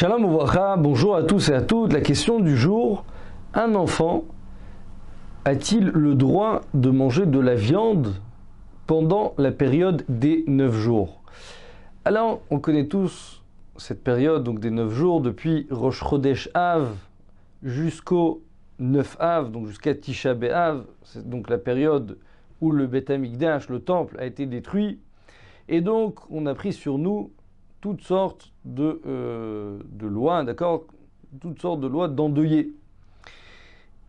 Shalom Ouvracha, bonjour à tous et à toutes. La question du jour, un enfant a-t-il le droit de manger de la viande pendant la période des 9 jours? Alors, on connaît tous cette période des 9 jours depuis Rosh Chodesh Av jusqu'au 9 Av, donc jusqu'à Tisha B'Av, c'est donc la période où le Beth le temple, a été détruit. Et donc, on a pris sur nous toutes sortes de, euh, de lois, d'accord Toutes sortes de lois d'endeuillés.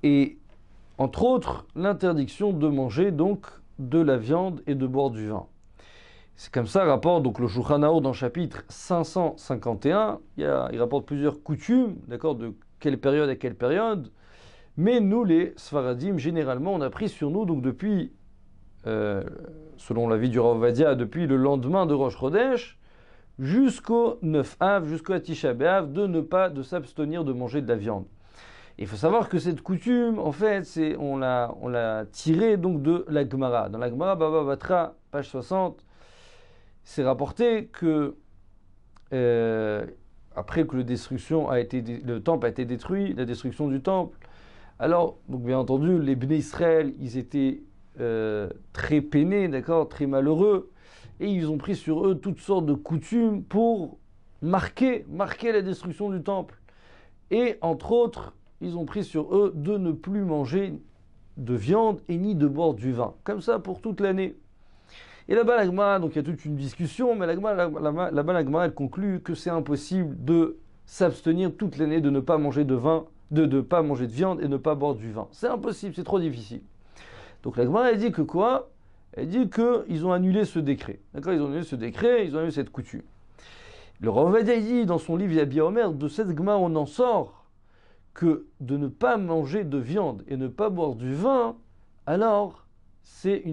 Et entre autres, l'interdiction de manger donc de la viande et de boire du vin. C'est comme ça, rapporte donc le Shulchan dans le chapitre 551. Il, il rapporte plusieurs coutumes, d'accord, de quelle période à quelle période. Mais nous, les Sfaradim, généralement, on a pris sur nous, donc depuis, euh, selon la vie du Ravadia, depuis le lendemain de Rosh Chodesh, jusqu'au 9 Av, jusqu'au Tisha de ne pas de s'abstenir de manger de la viande. Il faut savoir que cette coutume, en fait, c'est, on l'a, on l'a tirée donc de la Gemara. Dans la Gemara, Baba Batra, page 60, c'est rapporté que euh, après que le, destruction a été, le temple a été détruit, la destruction du temple, alors, donc bien entendu, les Bnei Israël, ils étaient euh, très peinés, d'accord, très malheureux, et ils ont pris sur eux toutes sortes de coutumes pour marquer, marquer la destruction du temple. Et entre autres, ils ont pris sur eux de ne plus manger de viande et ni de boire du vin. Comme ça pour toute l'année. Et là-bas, l'agma, donc il y a toute une discussion, mais là-bas, elle conclut que c'est impossible de s'abstenir toute l'année de ne pas manger de vin, de ne pas manger de viande et ne pas boire du vin. C'est impossible, c'est trop difficile. Donc l'agma, elle dit que quoi? Elle dit qu'ils ont annulé ce décret. D'accord Ils ont annulé ce décret, ils ont annulé cette coutume. Le Ravadia dit dans son livre Yabi Omer, de cette gma, on en sort que de ne pas manger de viande et ne pas boire du vin, alors c'est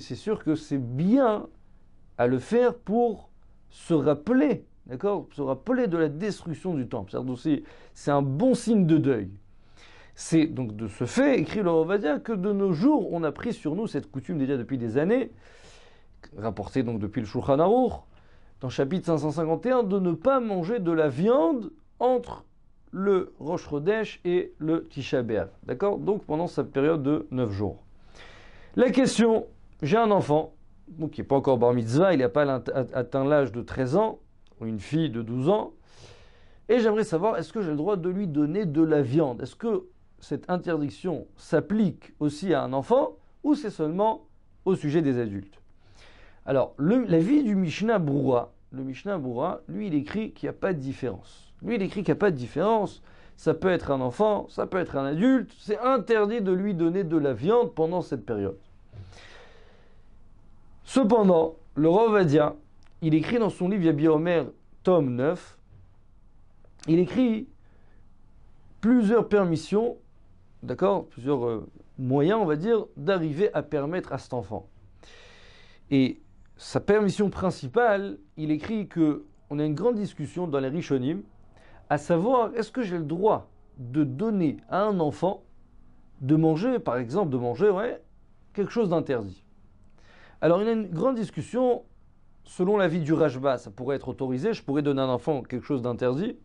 sûr que c'est bien à le faire pour se rappeler, d'accord Se rappeler de la destruction du temple. C'est un bon signe de deuil. C'est donc de ce fait, écrit le Ravadia, que de nos jours, on a pris sur nous cette coutume déjà depuis des années, rapportée donc depuis le Shulchan Aruch, dans chapitre 551, de ne pas manger de la viande entre le Rosh Chodesh et le Tisha. D'accord? Donc pendant cette période de 9 jours. La question, j'ai un enfant, qui n'est pas encore bar mitzvah, il n'a pas atteint l'âge de 13 ans, ou une fille de 12 ans, et j'aimerais savoir, est-ce que j'ai le droit de lui donner de la viande? Est-ce que cette interdiction s'applique aussi à un enfant, ou c'est seulement au sujet des adultes? Alors, la vie du Mishnah Broura, le Mishnah Broura, lui, il écrit qu'il n'y a pas de différence. Lui, il écrit qu'il n'y a pas de différence. Ça peut être un enfant, ça peut être un adulte. C'est interdit de lui donner de la viande pendant cette période. Cependant, le Rovadia, il écrit dans son livre Yabi Omer, tome 9, il écrit plusieurs permissions, d'accord, plusieurs euh, moyens, on va dire, d'arriver à permettre à cet enfant. Et sa permission principale, il écrit que on a une grande discussion dans les Rishonim à savoir est-ce que j'ai le droit de donner à un enfant de manger, par exemple, de manger ouais, quelque chose d'interdit? Alors il y a une grande discussion, selon l'avis du Rajba, ça pourrait être autorisé, je pourrais donner à un enfant quelque chose d'interdit.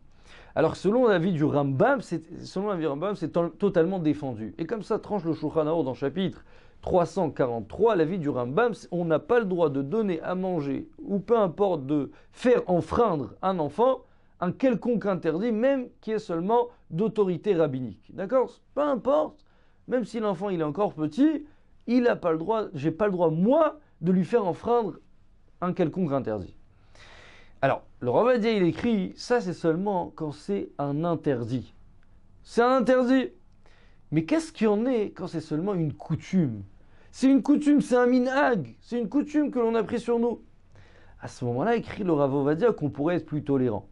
Alors selon l'avis du Rambam, selon l'avis Rambam, c'est totalement défendu. Et comme ça tranche le Shulchan dans chapitre 343, l'avis du Rambam, on n'a pas le droit de donner à manger, ou peu importe de faire enfreindre un enfant, un quelconque interdit, même qui est seulement d'autorité rabbinique. D'accord? Peu importe, même si l'enfant il est encore petit, il n'a pas le droit, j'ai pas le droit moi de lui faire enfreindre un quelconque interdit. Alors, le Ravadia il écrit, ça c'est seulement quand c'est un interdit. C'est un interdit. Mais qu'est-ce qu'il y en est quand c'est seulement une coutume? C'est une coutume, c'est un minhag, c'est une coutume que l'on a pris sur nous. À ce moment-là, écrit le Ravovadia qu'on pourrait être plus tolérant.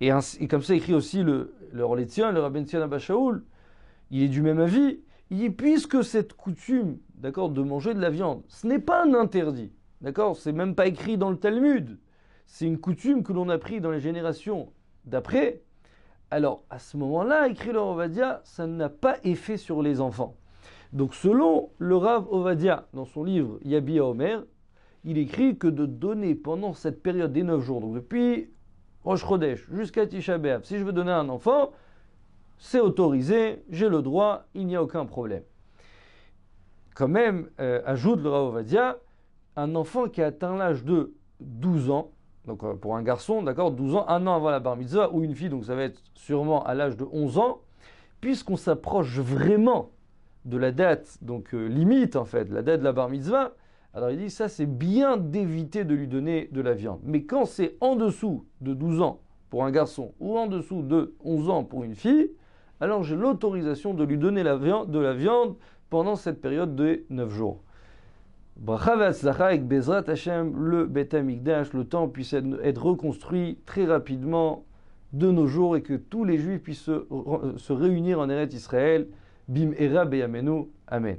Et, comme ça écrit aussi le, le Rolétien, le Rabben Abashaoul, il est du même avis. Il dit, puisque cette coutume, d'accord, de manger de la viande, ce n'est pas un interdit, d'accord, c'est même pas écrit dans le Talmud, c'est une coutume que l'on a pris dans les générations d'après, alors à ce moment-là, écrit le Ovadia, ça n'a pas effet sur les enfants. Donc selon le Rav Ovadia, dans son livre Yabi Omer, il écrit que de donner pendant cette période des neuf jours, donc depuis Rosh Chodesh, jusqu'à Tisha B'Av, si je veux donner un enfant, c'est autorisé, j'ai le droit, il n'y a aucun problème. Quand même, euh, ajoute le Ravovadia, un enfant qui a atteint l'âge de 12 ans, donc euh, pour un garçon, d'accord, 12 ans, un an avant la bar mitzvah, ou une fille, donc ça va être sûrement à l'âge de 11 ans, puisqu'on s'approche vraiment de la date, donc euh, limite en fait, la date de la bar mitzvah, alors il dit ça c'est bien d'éviter de lui donner de la viande. Mais quand c'est en dessous de 12 ans pour un garçon ou en dessous de 11 ans pour une fille, alors j'ai l'autorisation de lui donner de la viande pendant cette période de 9 jours. Bezrat Hashem, le Bet le temps puisse être reconstruit très rapidement de nos jours et que tous les juifs puissent se, réunir en Eretz Israël. Bim Era Beyamenu. Amen.